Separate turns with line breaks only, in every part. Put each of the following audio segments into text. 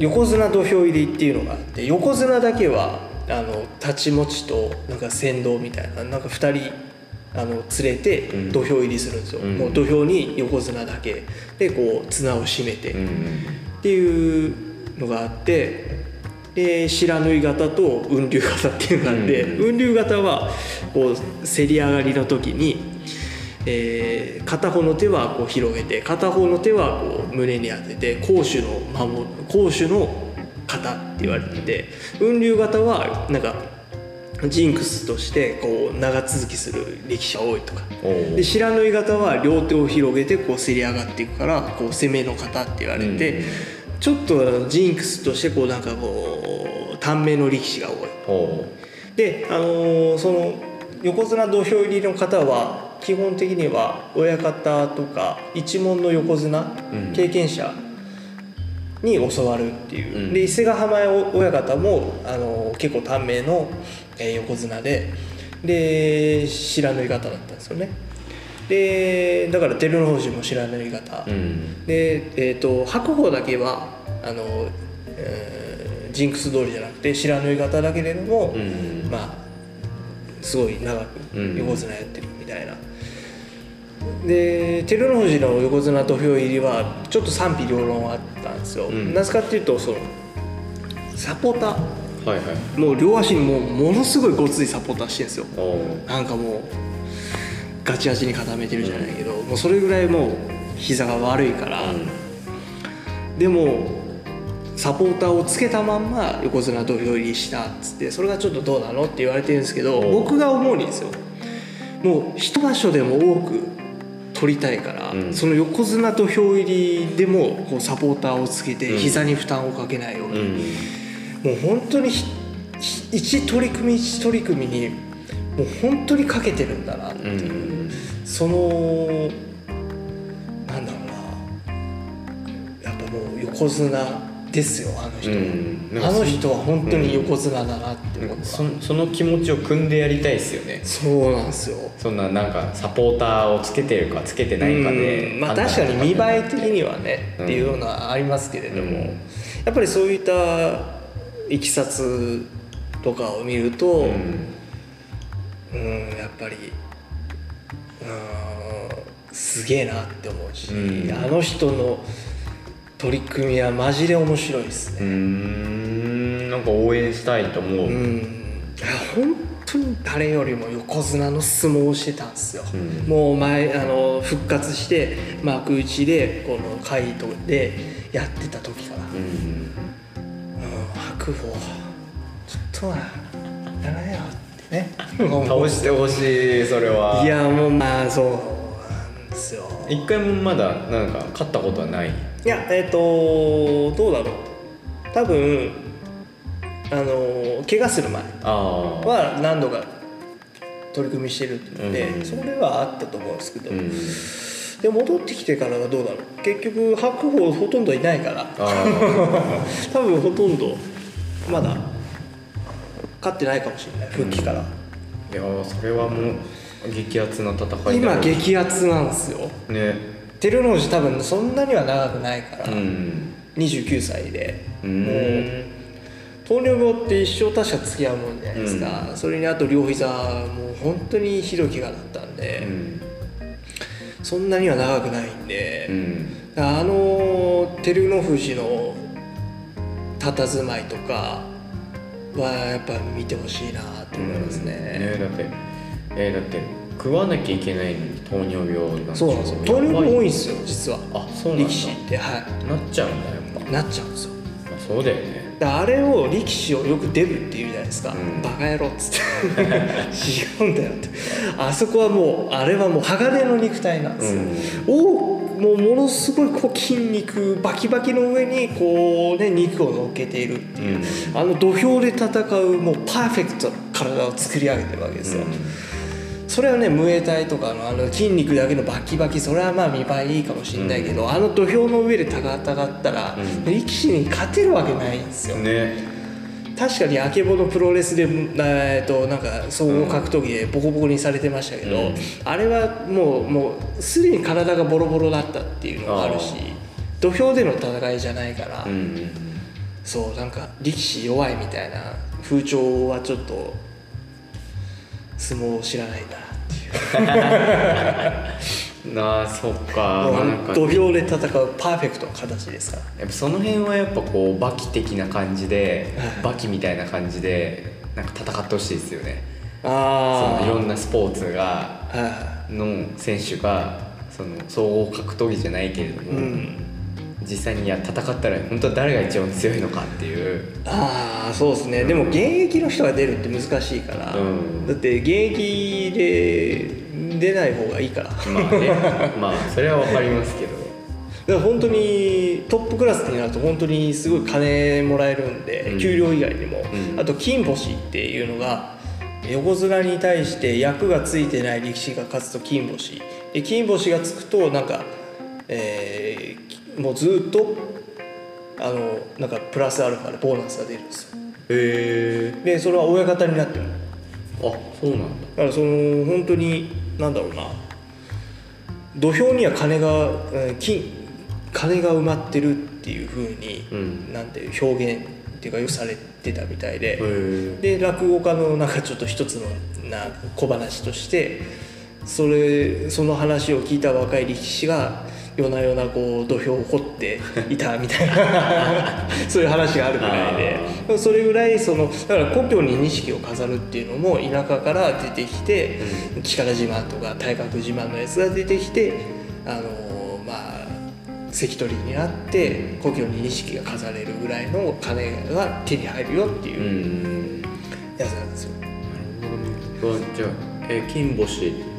横綱土俵入りっていうのがあって横綱だけはあの太刀持ちとなんか先導みたいななんか2人あの連れて
うん。
土俵入りするんですよ、
うん。
もう土俵に横綱だけ。でこう綱を締めて、
うん。
っていうのがあってで白縫い型と雲龍型っていうのがあって、
うん。
雲龍型はこうせり上がりの時に、えー片方の手はこう広げて片方の手はこう胸に当てて攻守の守攻守の型って言われてて雲龍型はなんかジンクスとしてこう長続きする力士が多いとか。で白縫い型は両手を広げてこうせり上がっていくからこう攻めの型って言われて、
うん。
ちょっとジンクスとしてこうなんかこう短命の力士が多い。
お
であのーその横綱土俵入りの方は基本的には親方とか一門の横綱、
うん。
経験者に教わるっていう、
うん。
で伊勢ヶ浜親方も、あのー結構短命の、えー横綱でで白縫い型だったんですよね。でだから照ノ富士も白縫い型、
うん。
で、えー、と白鵬だけはあの、えージンクス通りじゃなくて白縫い型だけれども、
うん。
まあすごい長く
うん。
横綱やってるみたいな、で照ノ富士の横綱土俵入りはちょっと賛否両論あったんですよ、
うん。
なぜかっていうとそのサポーター。
はいはい。
もう両足にもうものすごいごついサポーターしてるんですよ。なんかもうガチガチに固めてるじゃないけど、もうそれぐらいもう膝が悪いから、でもサポーターをつけたまんま横綱土俵入りしたっつってそれがちょっとどうなのって言われてるんですけど僕が思うにですよ。もう一場所でも多く取りたいから、
うん。
その横綱土俵入りでもこうサポーターをつけて
うん。
膝に負担をかけないように、
うん。
もう本当に一取り組み一取り組みにもう本当にかけてるんだなって
う。
いう、
ん。
そのなんだろうな。やっぱもう横綱ですよあの人、
うん。
あの人は本当に横綱だなって思った、
そその気持ちを組んでやりたいですよね。
そうなんですよ。
そんななんかサポーターをつけてるかつけてないかで
うん。まあ確かに見栄え的にはね、
うん。
っていうのはありますけれども、
うん。
やっぱりそういったいきさつとかを見ると、
うん。
うんやっぱりうんすげえなって思うし、
うん。
あの人の取り組みはマジで面白いですね。
ん。なんか応援したいと思う、
うん、いや本当に誰よりも横綱の相撲をしてたんですよ、
うん。
もう前あの復活して幕内でこの会とでやってた時から、
うん。
うん、白鵬ちょっとはやられよってね。
倒してほしいそれは。い
やもうまあそうなんですよ。
一回もまだなんか勝ったことはない
いやえっ、とどうだろう。多分あの怪我する前は何度か取り組みしてるんで、
うん
それはあったと思うんですけど、
うん
で戻ってきてからはどうだろう。結局白鵬ほとんどいないから。
あ
多分ほとんどまだ勝ってないかもしれない。復帰から、
あいやーそれはもう激アツな戦い
今
だ
激アツなんですよ。
ね
照ノ富士多分そんなには長くないから、
うん。
29歳で、
うん。
もう糖尿病って一生確か付き合うもんじゃないですか、それにあと両膝もう本当にひどい怪我だったんで、
うん
そんなには長くないんで、
うん。
あの照ノ富士の佇まいとかはやっぱ見てほしいなと思いますね,、
ねだってえーだって食わなきゃいけないのに糖尿病なん
そうなんですよ。糖尿病多いん
や
ですよ実は。
あそうなんだ。
力士っては
なっちゃうんだやっぱ。
いなっちゃうんですよ。
まあそうだよね。
だあれを力士をよくデブって言うじゃないですか、
うん。
バカ野郎っつって。違うんだよって。あそこはもうあれはもう鋼の肉体なんですよ、をもうものすごいこう筋肉バキバキの上にこうね肉を乗っけているっていう、あの土俵で戦うもうパーフェクトな体を作り上げてるわけですよ、それはねムエタイとかのあの筋肉だけのバキバキそれはまあ見栄えいいかもしれないけど、あの土俵の上で戦ったら、
うん。
力士に勝てるわけないんですよ、
ね。
確かにあけぼのプロレスで、えー、となんか総合格闘技でボコボコにされてましたけど、
うん。
あれはもうもうすでに体がボロボロだったっていうのがあるし
あ
土俵での戦いじゃないから、
うん。
そうなんか力士弱いみたいな風潮はちょっと相撲を知らないなっていう。
な あそっか,、
土俵で戦うパーフェクトな形ですから。
やっぱその辺はやっぱこうバキ的な感じで、
はい。
バキみたいな感じでなんか戦ってほしいですよね。そ
あ
のいろんなスポーツが
は
の選手がその総合格闘技じゃないけれど
い、
も、
うん
実際にいや戦ったら本当は誰が一番強いのかっていう。
ああそうですね。でも現役の人が出るって難しいから、
うん。
だって現役で出ない方がいいから。だか
まあね。まあそれは分かりますけど。
ら本当にトップクラスになると本当にすごい金もらえるんで、
うん。
給料以外にも、
うん。
あと金星っていうのが横綱に対して役がついてない力士が勝つと金星。で金星がつくとなんか、えーもうずっとあのなんかプラスアルファでボーナスが出るんですよ。
へえ
でそれは親方になっても
あそうなんだ。
だからその本当になんだろうな。土俵には金がえー金金が埋まってるっていうふうに、
うん。
なんていう表現っていうかよくされてたみたいで、で落語家のなんかちょっと一つのな小話としてそれその話を聞いた若い力士が夜な夜なこう土俵を掘っていたみたいな。そういう話があるぐらいで。それぐらいそのだから故郷に錦を飾るっていうのも田舎から出てきて、力自慢とか体格自慢のやつが出てきてあのまあ関取になって故郷に錦が飾れるぐらいの金が手に入るよっていううん。やつなんですよ。
じゃあえ金星。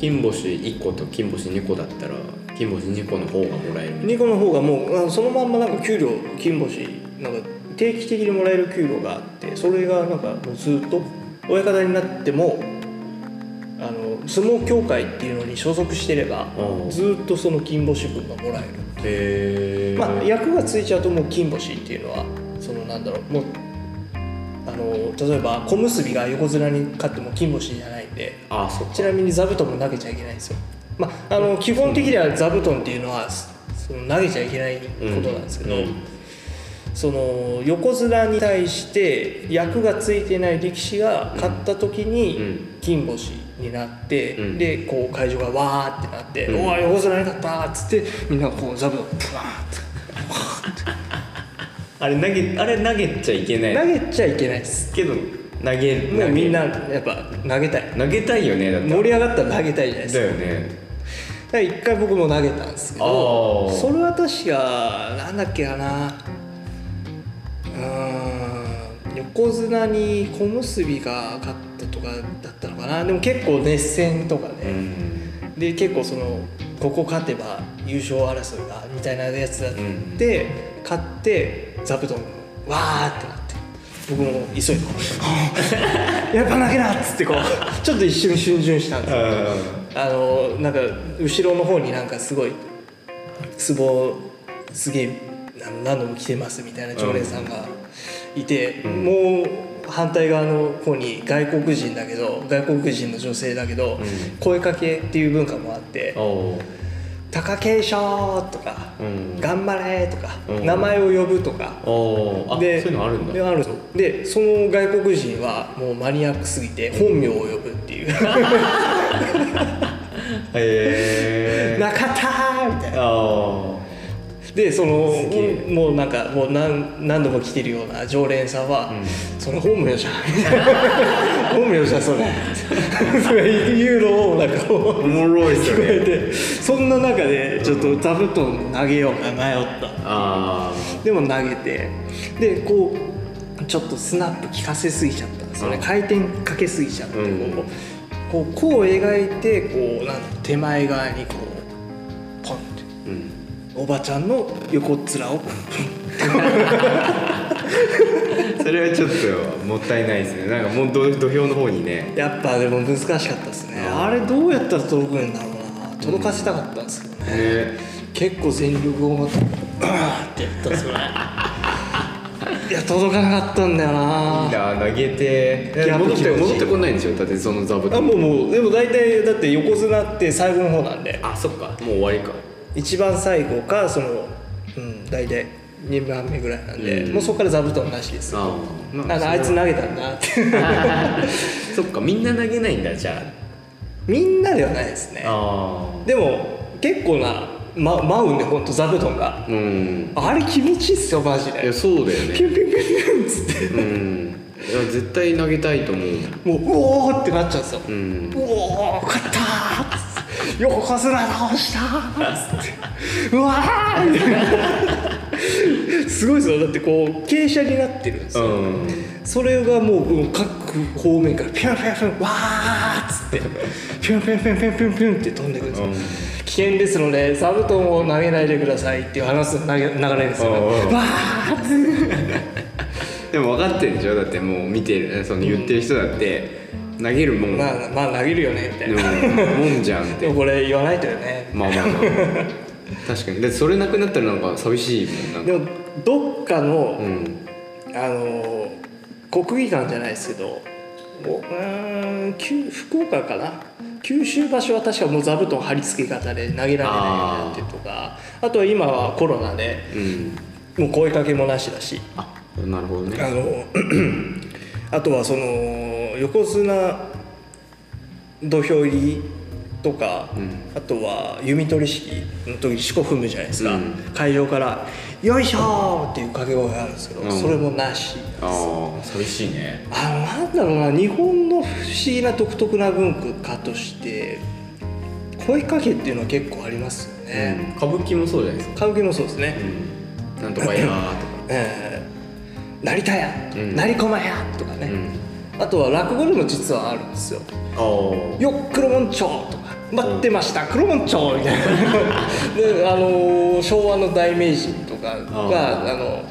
金星1個と金星2個だったら金星2個の方がもらえる
ニコの方がもうそのまんまなんか給料金星なんか定期的にもらえる給料があってそれがなんかもうずっと親方になってもあの相撲協会っていうのに所属してれば
うん。
ずっとその金星分がもらえる、
へえ
まあ役がついちゃうともう金星っていうのはそのなんだろうもうあの例えば小結が横綱に勝っても金星じゃないんで
あそ
ちなみに座布団も投げちゃいけないんですよ、まあ、あの基本的には座布団っていうのはその投げちゃいけないことなんですけど、
うん。うん
その横綱に対して役がついてない力士が勝った時
う
に
ん。
金星になって、
うん。
でこう会場がわーってなって「
うん。
おい横綱に勝った!」っつってみんなこう座布団プワ
あれ投げあれ投げちゃいけない。
ーって投げちゃいけないです。
けど投げる
もうみんな
投
やっぱ投げたい。
げ投げたいよねだって
盛り上がったら投げたいじゃないですか。
だよね
ら一回僕も投げたんですけ
あ
ど
ー
それは確かなんだっけかな。うーん横綱に小結が勝ったとかだったのかな。でも結構熱戦とか
う
ね、
ん。
で結構そのここ勝てば優勝争いがみたいなやつだって、勝って座布団わーってなって僕も急いで やっぱ投げなっつってこうちょっと一瞬逡巡したんですよあのなんか後ろの方になんかすごい壺すげえ何度も来てますみたいな常連さんがいて、
うん。
もう反対側の方に外国人だけど外国人の女性だけど、
ん。
声かけっていう文化もあって
おお「
貴景勝」とか
うん「
頑張れ」とか、
うん。
名前を呼ぶとか。
おおあそう
で
いうのあるんだ。
でその外国人はもうマニアックすぎて本名を呼ぶっていう
へえ「
中田!」みたいな。
あ
でそのもうなんかもう何何度も来てるような常連さんは「
うん。
それ本名じゃん」本名じゃんそれ」と か言うのをなんかこ
お
う
もろいっすよ
聞こえ
ね
てそんな中でちょっと座布団投げようか迷った。
あ
でも投げてでこうちょっとスナップ効かせすぎちゃった。んですよね
うん
回転かけすぎちゃって、
うん
こうこう描いてこうなん手前側にこうポンって。
あうん。
おばちゃんの横っ面を。
それはちょっともったいないですね。なんかもう土土俵の方にね。
やっぱでも難しかったですね。
あ
れどうやったら届くんだろうな。届かせたかったんですけどね、
ね。
結構全力を持って。あ ーってやったんですよねいや届かなかったんだよ
い
な。い
や投げて。戻って戻ってこないんでしょ？だってその座布団。
あもうもうでも大体だって横綱って最後の方なんで。
あそっか。もう終わりか。
一番最後かそのうん大体2番目ぐらいなんで、
うん。
もうそこから座布団なしです
ああ、
あのあいつ投げたんだって。
そっかみんな投げないんだじゃ
みんなではないですね。
ああ
でも結構な、ま、舞うんでほんと座布団が。
あうん。
あれ気持ちいいっすよマジ
いや
で
そうだよね。
ピュンピュンピュンピュンっつって。
うん。いや絶対投げたいと思う。
もううおーってなっちゃうんですよ、
う
うんおー勝ったー横綱倒したーっつって。うわーみたいな。すごいですよ。だってこう傾斜になってるんですよ、
うん。
それがもううん各方面からピュンピュンピュンわーっつって。ピュンピュンピュンピュンピュンピュンって飛んでくるんですよ、
うん。
危険ですので座布団を投げないでくださいっていう話す投げ流れですよ、
うんうん
わー
でも分かってるでしょ？だってもう見てるその言ってる人だって投げるもん、
まあまあ投げるよねみたいな、
うん、もんじゃんって。
でもこれ言わないとよね。
まあまあまあ。確かに。だってそれなくなったらなんか寂しいもんな。
でもどっかの、
うん。
あの国技館じゃないですけどおうーん九福岡かな？九州場所は確かもう座布団貼り付け方で投げられないようになってるとかあとは今はコロナで
うん。
もう声かけもなしだし。
あなるほどね。
あの あとはその横綱土俵入りとか、
うん。
あとは弓取り式の時に四股踏むじゃないですか、
うん。
会場から「よいしょ!」っていう掛け声があるんですけど、
うん。
それもなし。
ああ寂しいね。
あのなんだろうな日本の不思議な独特な文化として声かけっていうのは結構ありますよね、
うん。歌舞伎もそうじゃないですか。
歌舞伎もそうですね、
うん。なんとかやーとか。
ええ成田屋、
うん。
成駒屋とかね、
うん。
あとは落語でも実はあるんですよ。
ああ「
よっ黒門町」とか「待ってました黒門町」みたいな。であのー昭和の大名人とかが
あ
あの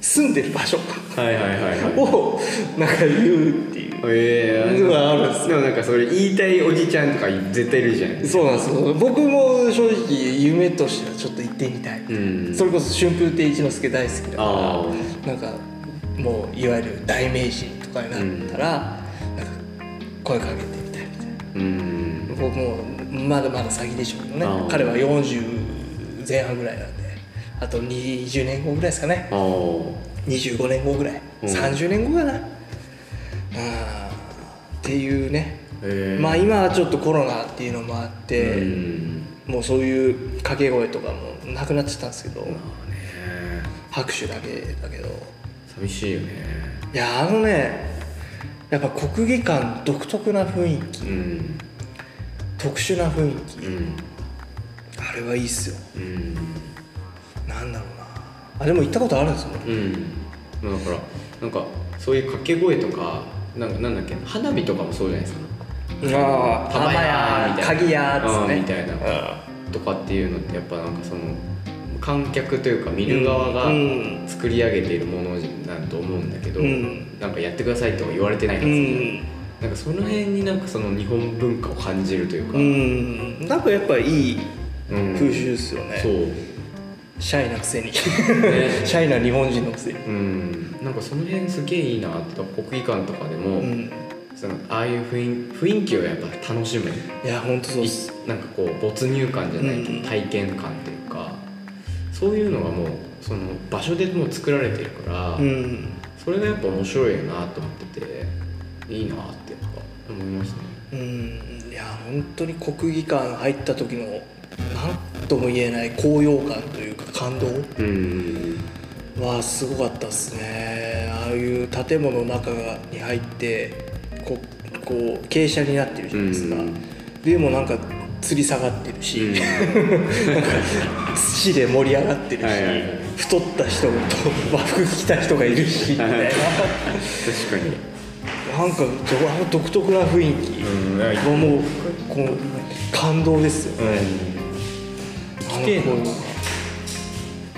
住んでる場所。
はいはいはいはい。
をなんか言うっていう。
ええ。
のがあるんです
でもなんかそれ言いたいおじちゃんとか絶対いるじゃん。
そうなんですよ。僕も正直夢としてはちょっと行ってみたい、
うん。
それこそ春風亭一之輔大好きだか
あ
らなんかもういわゆる大名人とかになったら、なんか声かけてみたいみたいな
あうん
僕もまだまだ先でしょうけどね。彼は40前半ぐらいなんであと20年後ぐらいですかね。
ああ
25年後ぐらい、
うん。
30年後かな。あー。っていうね、
ええ
まあ今はちょっとコロナっていうのもあって、
うん。
もうそういう掛け声とかもなくなってたんですけど
まあね。
拍手だけだけど。
寂しいよね。
いやあのねやっぱ国技館独特な雰囲気。
うん
特殊な雰囲気、
うん。
あれはいいっすよ。
うん。
なんだろうな。あでも行ったことあるんですもん
うん。まあだからなんかそういう掛け声とかなんかなんだっけ花火とかもそうじゃないですか。
ああ
玉屋みたいな。
鍵屋っつっ
みたいな。とかっていうのってやっぱなんかその観客というか見る側が
うん。
作り上げているものなんと思うんだけど、
うん。
なんかやってくださいとは言われてないん
う
です
ん
なんかその辺になんかその日本文化を感じるというか、
うん。なんかやっぱいい
うん
風習ですよね、
そう。
シャイなくせに。
ね。
シャイな日本人のくせに。
うん。なんかその辺すげえいいなって国技館とかでも、
うん。
そのああいう雰囲雰囲気をやっぱ楽しむ。
いや本当そうっす。
いなんかこう没入感じゃないけど、
うん。
体験感というかそういうのがもうその場所でもう作られてるから、
うん。
それがやっぱ面白いよなと思ってていいなってやっぱ思いますね。
うん。いや本当に国技館入った時の何とも言えない高揚感というか感動
うん。
はすごかったですね。ああいう建物の中に入ってこうこう傾斜になってるじゃないですか、
うん。
でもなんか吊り下がってるし、
うん。
土で盛り上がってるし、
はいはいはい。
太った人と和服着た人がいるしみたいな。
確かに
なんか独特な雰囲気。
うん
がもうこう感動ですよね、ういうのが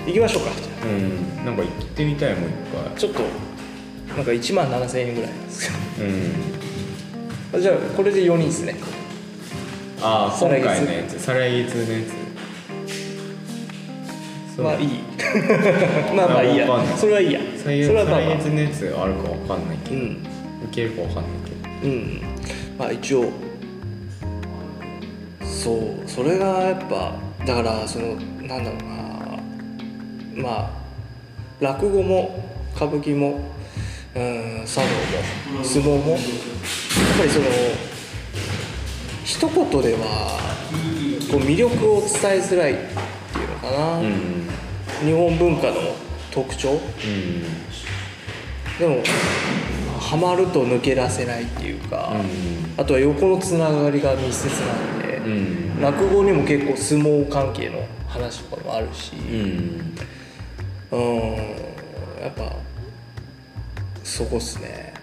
行きましょうか。
うん。なんか行ってみたいもう一
あちょっとなんか1万7000円ぐらいなんですけ
回うん。
どじゃあこれで4人ですね。
ああ今回のやつ。再来月のやつ。
まあいい。まあまあいいや。それはいいや。それはまあまあ。
再来月のやつあるかわかんないけど、い
うん
けるかわかん。ないけど
うん。まあ一応。そう。それがやっぱだからそのなんだろうな。まあ落語も歌舞伎もうん茶道も相撲もやっぱりその一言ではこう魅力を伝えづらいっていうのかな、
うん。
日本文化の特徴。
うん。
でもハマると抜け出せないっていうか、
うん。
あとは横のつながりが密接なんで、
うん。
落語にも結構相撲関係の話とかもあるし
うん。
うんやっぱそこっすね。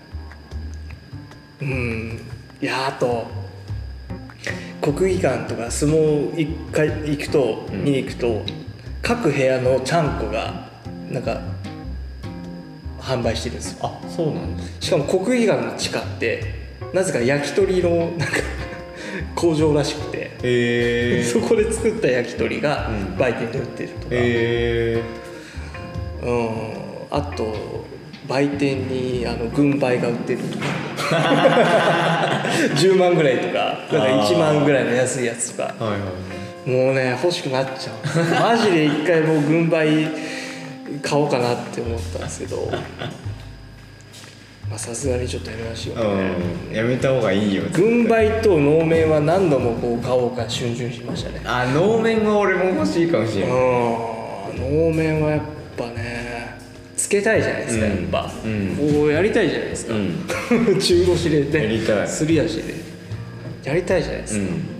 うん。いやあと国技館とか相撲一回行くと、
うん。
見に行くと各部屋のちゃんこがなんか販売してるんですよ。
あそうなんだ。
しかも国技館の地下ってなぜか焼き鳥のなんか 工場らしくて、そこで作った焼き鳥が
うん。
売店で売ってるとか、
へ
うん、あと売店にあの軍配が売ってるとか。10万ぐらいとかなんか1万ぐらいの安いやつとか。
はいはい。
もうね欲しくなっちゃう。マジで一回もう軍配買おうかなって思ったんですけど まあさすがにちょっとやめましょうね、
うんやめた方がいいよ。
軍配と能面は何度もこう買おうか逡巡しましたね。
あ能面は俺も欲しいかもしれない。
うん。能面はやっぱねつけたいじゃないですか、
うん。
やっぱ、
うん。
こうやりたいじゃないですか、
う
中腰でね
やりたい。
すり足でやりたいじゃないですか、
うん